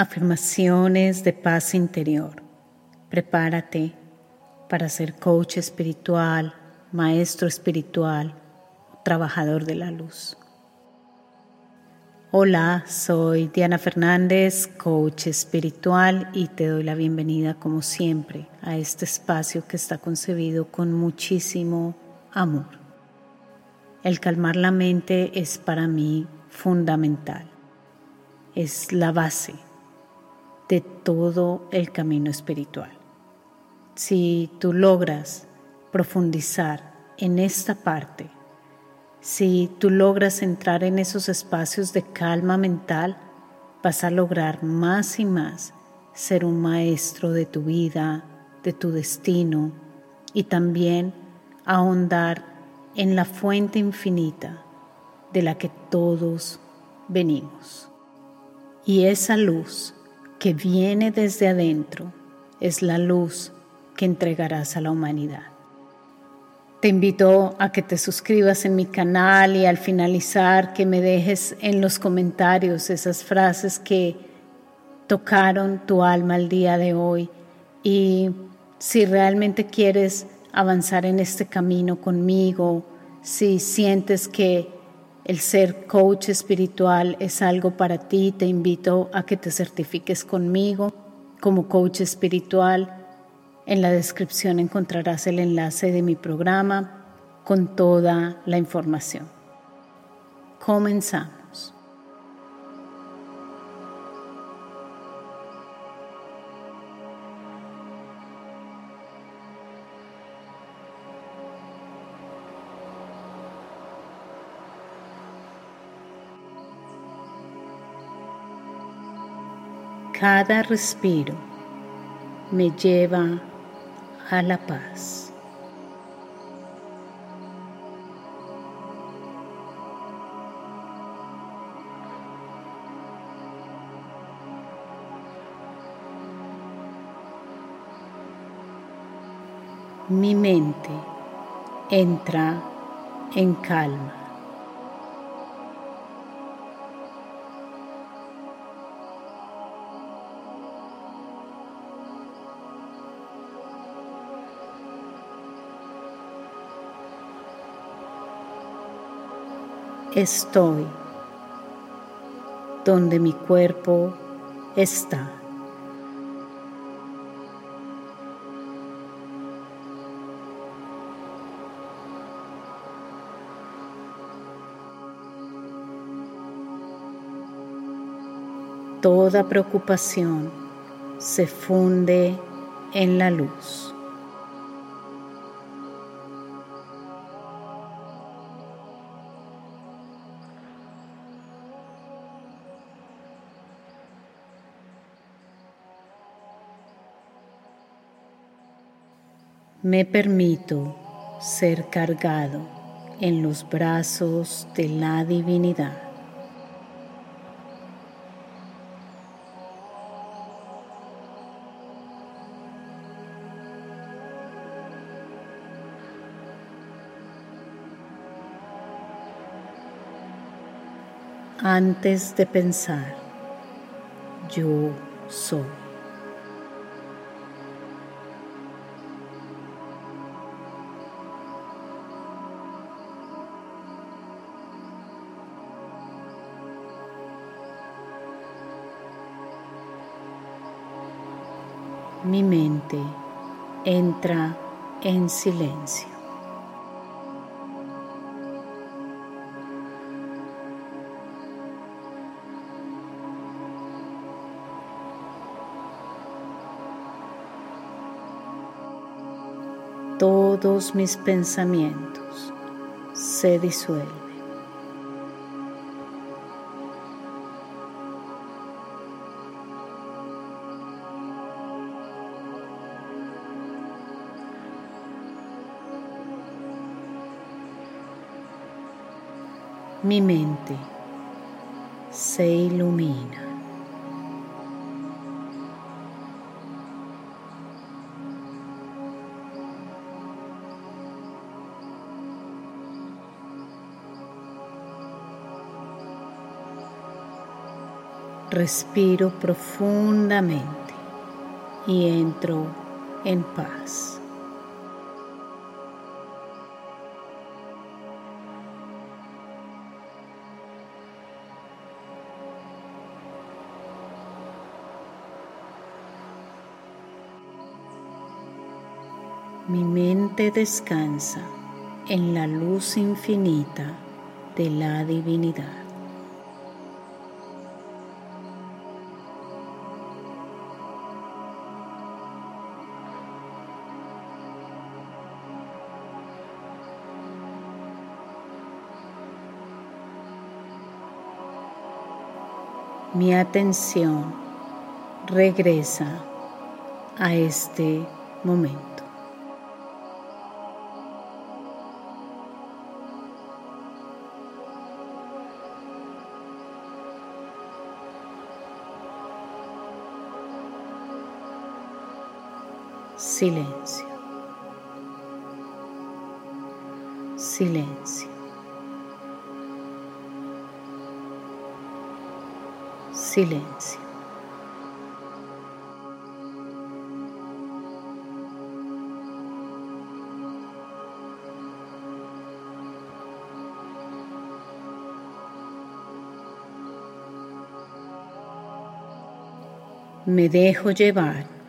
Afirmaciones de paz interior. Prepárate para ser coach espiritual, maestro espiritual, trabajador de la luz. Hola, soy Diana Fernández, coach espiritual y te doy la bienvenida como siempre a este espacio que está concebido con muchísimo amor. El calmar la mente es para mí fundamental, es la base de todo el camino espiritual. Si tú logras profundizar en esta parte, si tú logras entrar en esos espacios de calma mental, vas a lograr más y más ser un maestro de tu vida, de tu destino y también ahondar en la fuente infinita de la que todos venimos. Y esa luz que viene desde adentro es la luz que entregarás a la humanidad. Te invito a que te suscribas en mi canal y al finalizar que me dejes en los comentarios esas frases que tocaron tu alma el día de hoy y si realmente quieres avanzar en este camino conmigo, si sientes que el ser coach espiritual es algo para ti, te invito a que te certifiques conmigo como coach espiritual. En la descripción encontrarás el enlace de mi programa con toda la información. Comenzamos. Cada respiro me lleva a la paz. Mi mente entra en calma. Estoy donde mi cuerpo está. Toda preocupación se funde en la luz. Me permito ser cargado en los brazos de la divinidad. Antes de pensar, yo soy. Mi mente entra en silencio. Todos mis pensamientos se disuelven. Mi mente se ilumina. Respiro profundamente y entro en paz. Descansa en la luz infinita de la divinidad. Mi atención regresa a este momento. Silencio. Silencio. Silencio. Me dejo llevar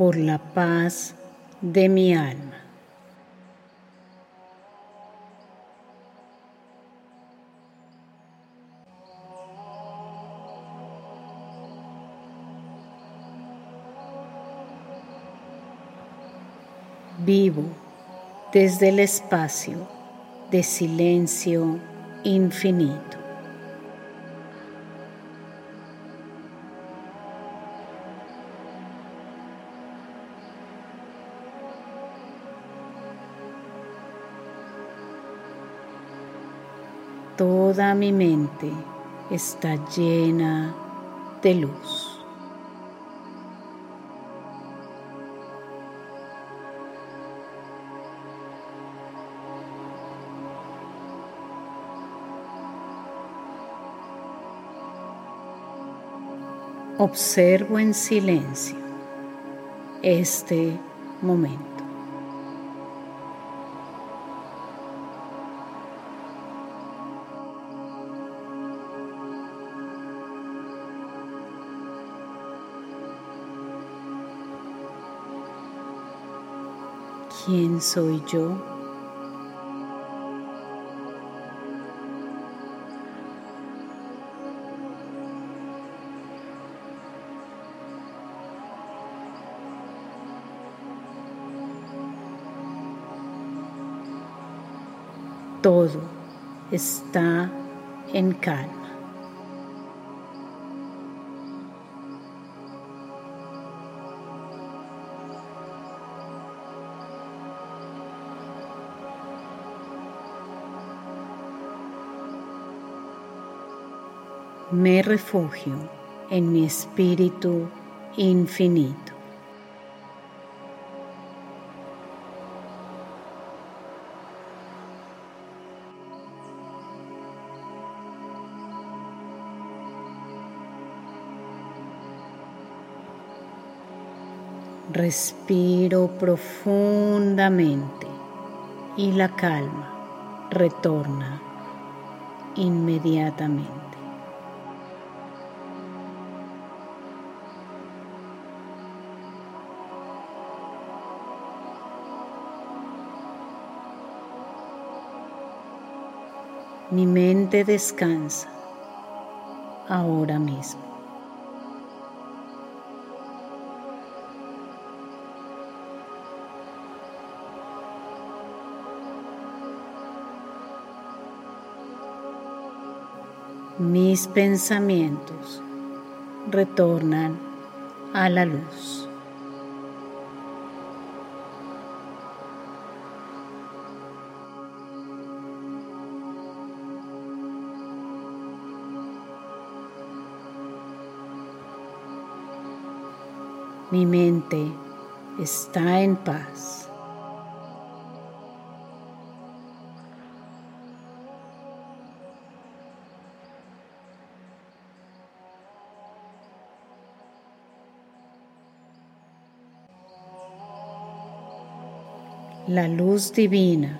por la paz de mi alma. Vivo desde el espacio de silencio infinito. Toda mi mente está llena de luz. Observo en silencio este momento. ¿Quién soy yo? Todo está en calma. Me refugio en mi espíritu infinito. Respiro profundamente y la calma retorna inmediatamente. Mi mente descansa ahora mismo. Mis pensamientos retornan a la luz. Mi mente está en paz. La luz divina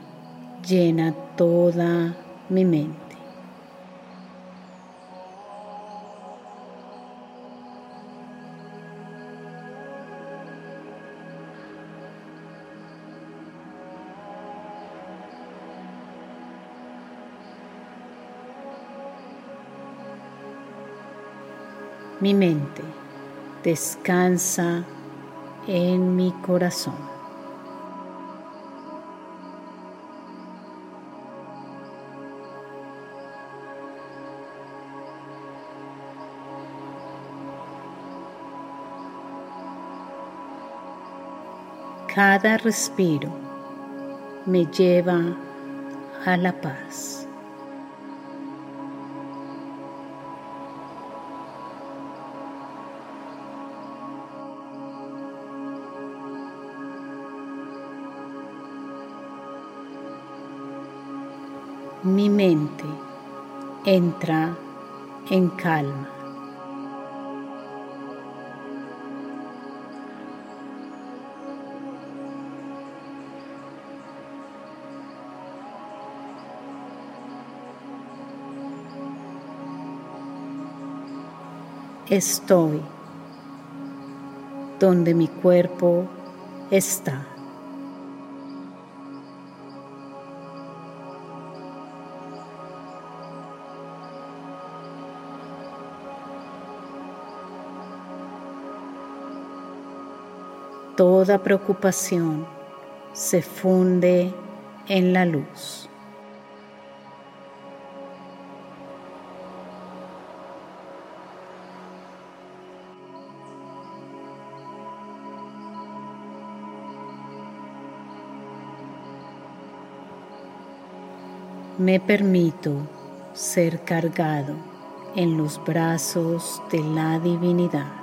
llena toda mi mente. Mi mente descansa en mi corazón. Cada respiro me lleva a la paz. Mi mente entra en calma. estoy donde mi cuerpo está. Toda preocupación se funde en la luz. me permito ser cargado en los brazos de la divinidad.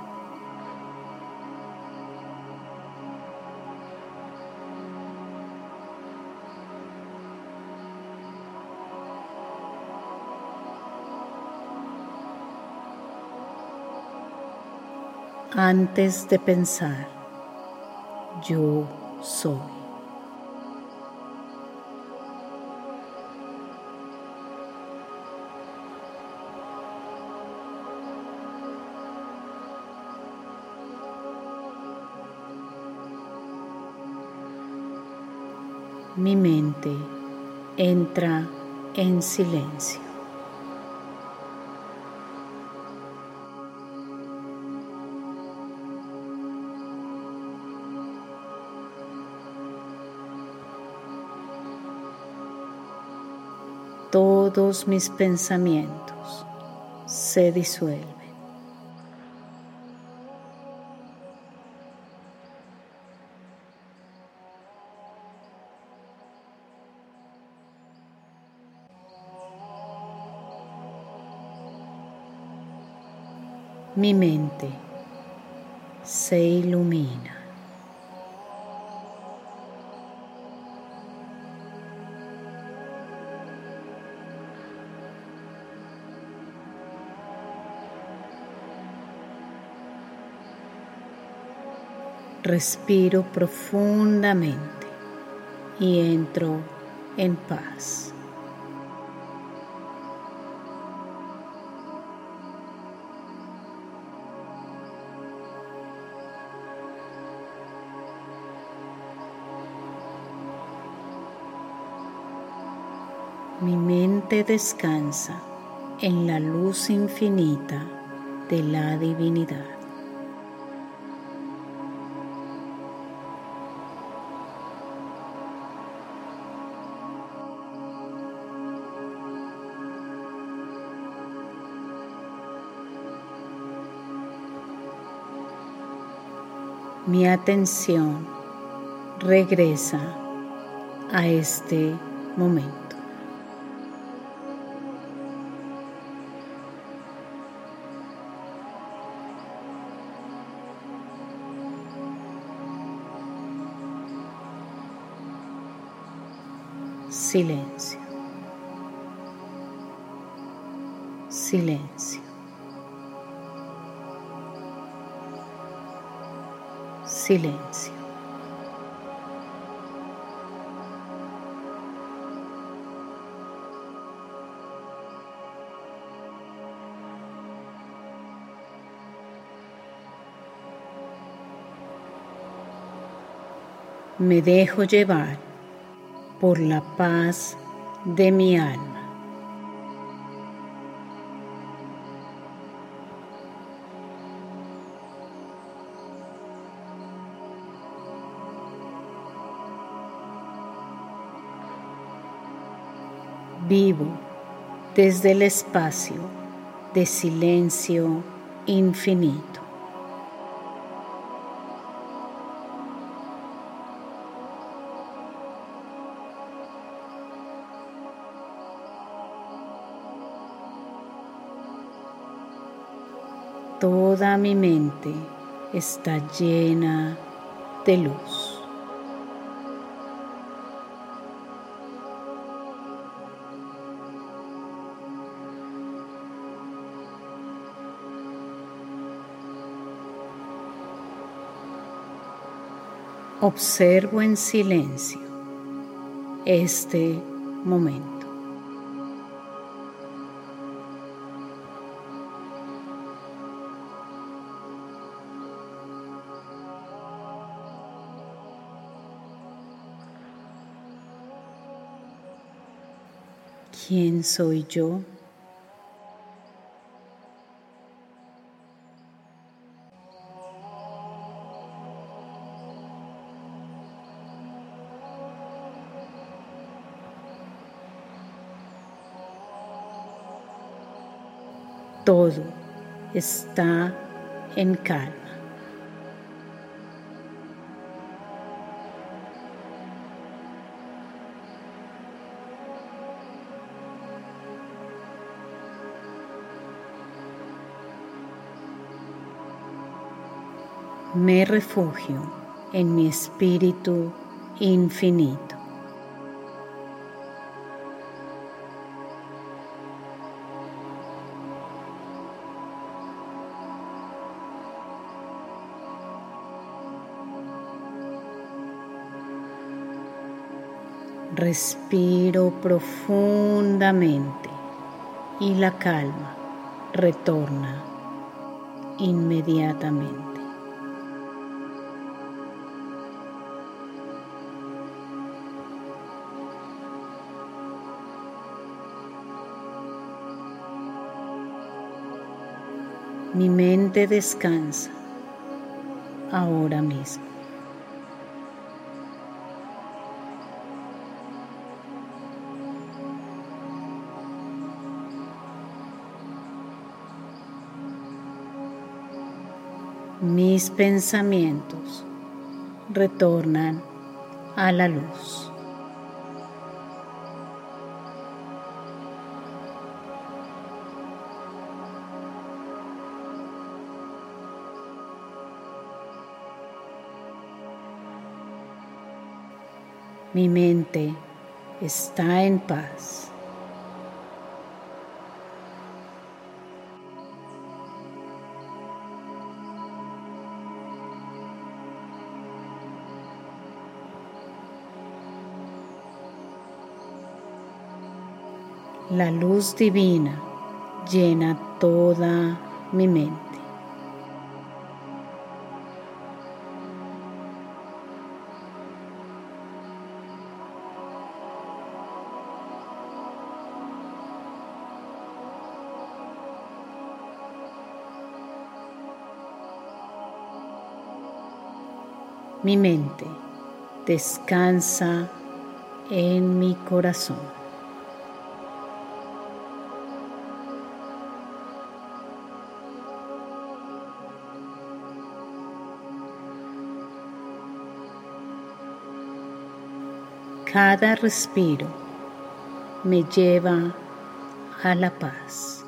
Antes de pensar, yo soy. mi mente entra en silencio. Todos mis pensamientos se disuelven. mi mente se ilumina. Respiro profundamente y entro en paz. Mi mente descansa en la luz infinita de la divinidad. Mi atención regresa a este momento. silencio, silencio, silencio. Me dejo llevar por la paz de mi alma. Desde el espacio de silencio infinito. Toda mi mente está llena de luz. Observo en silencio este momento. ¿Quién soy yo? Todo está en calma. me refugio en mi espíritu infinito. Respiro profundamente y la calma retorna inmediatamente. Mi mente descansa ahora mismo. Mis pensamientos retornan a la luz. Mi mente está en paz. La luz divina llena toda mi mente. Mi mente descansa en mi corazón. Cada respiro me lleva a la paz.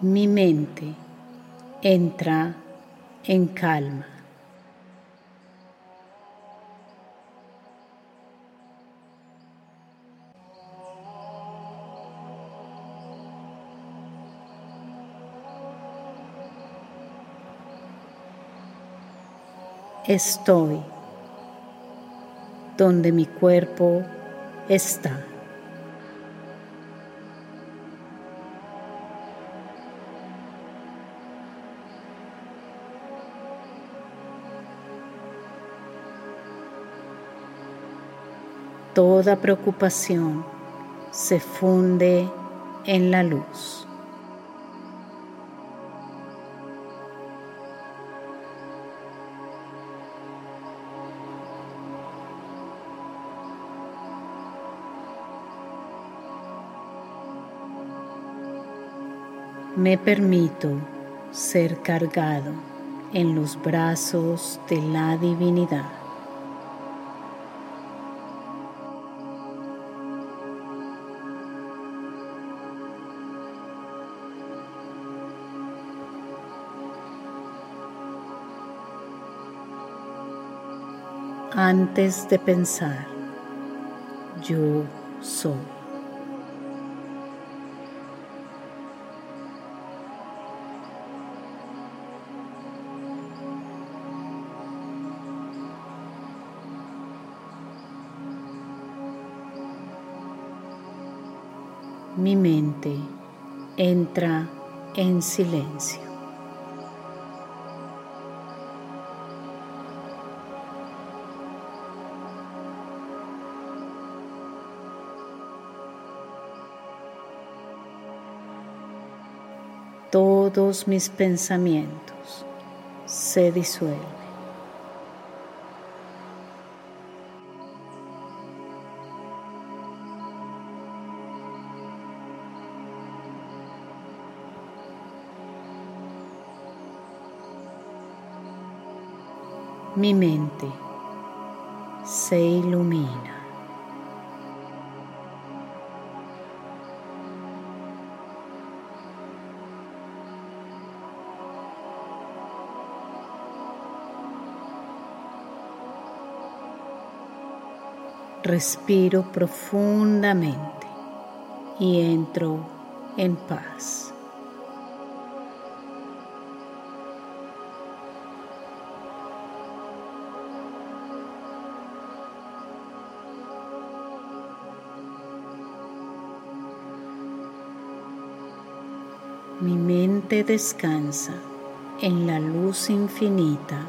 mi mente entra en calma. Estoy donde mi cuerpo está. Toda preocupación se funde en la luz. Me permito ser cargado en los brazos de la divinidad. Antes de pensar, yo soy. Mi mente entra en silencio. Todos mis pensamientos se disuelven. Mi mente se ilumina. Respiro profundamente y entro en paz. Mente descansa en la luz infinita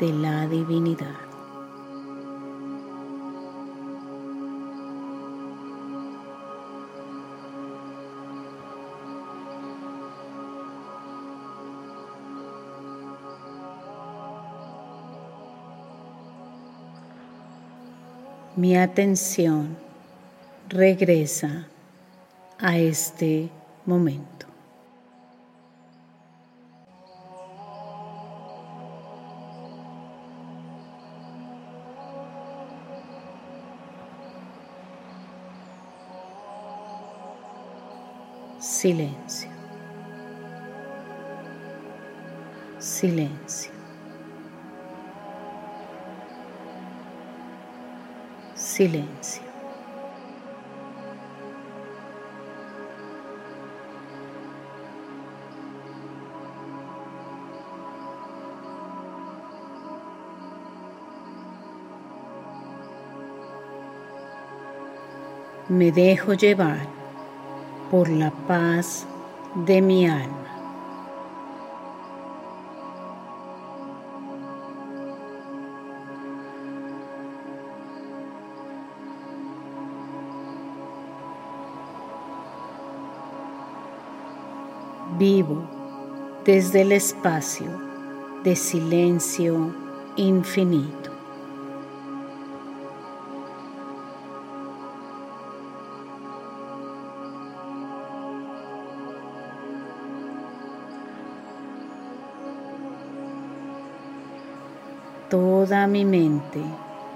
de la divinidad. Mi atención regresa a este momento. Silencio, silencio, silencio. Me dejo llevar por la paz de mi alma. Vivo desde el espacio de silencio infinito. Toda mi mente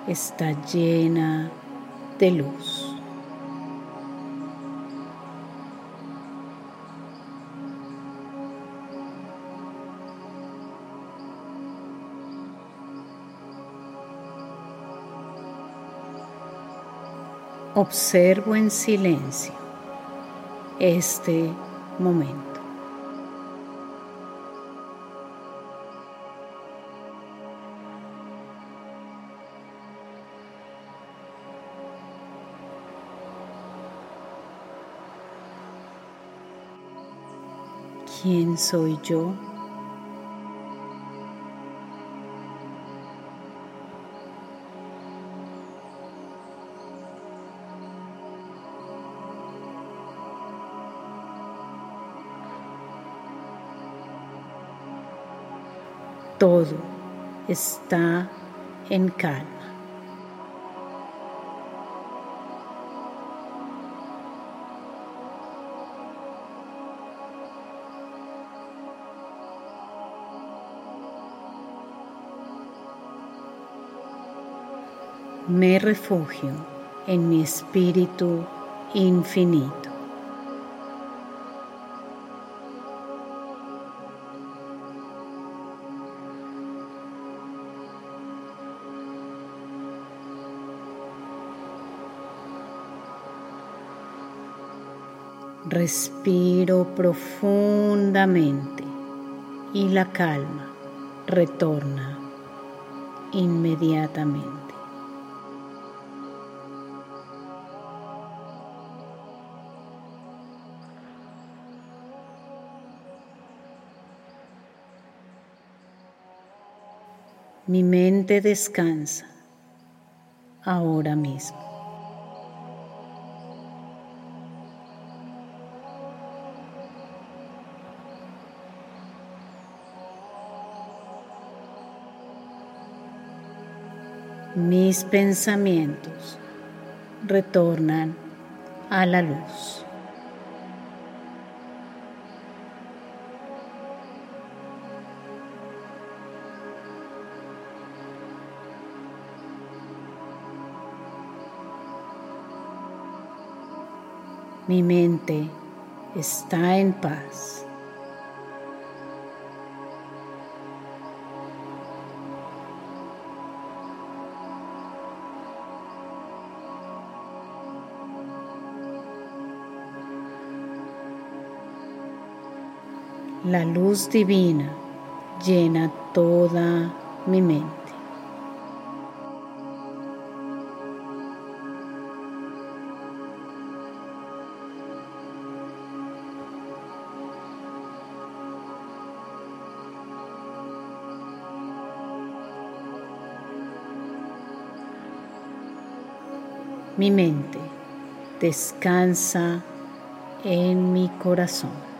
está llena de luz. Observo en silencio este momento. ¿Quién soy yo? todo está en calma. Me refugio en mi espíritu infinito. Respiro profundamente y la calma retorna inmediatamente. Mi mente descansa ahora mismo. mis pensamientos retornan a la luz. Mi mente está en paz. La luz divina llena toda mi mente. Mi mente descansa en mi corazón.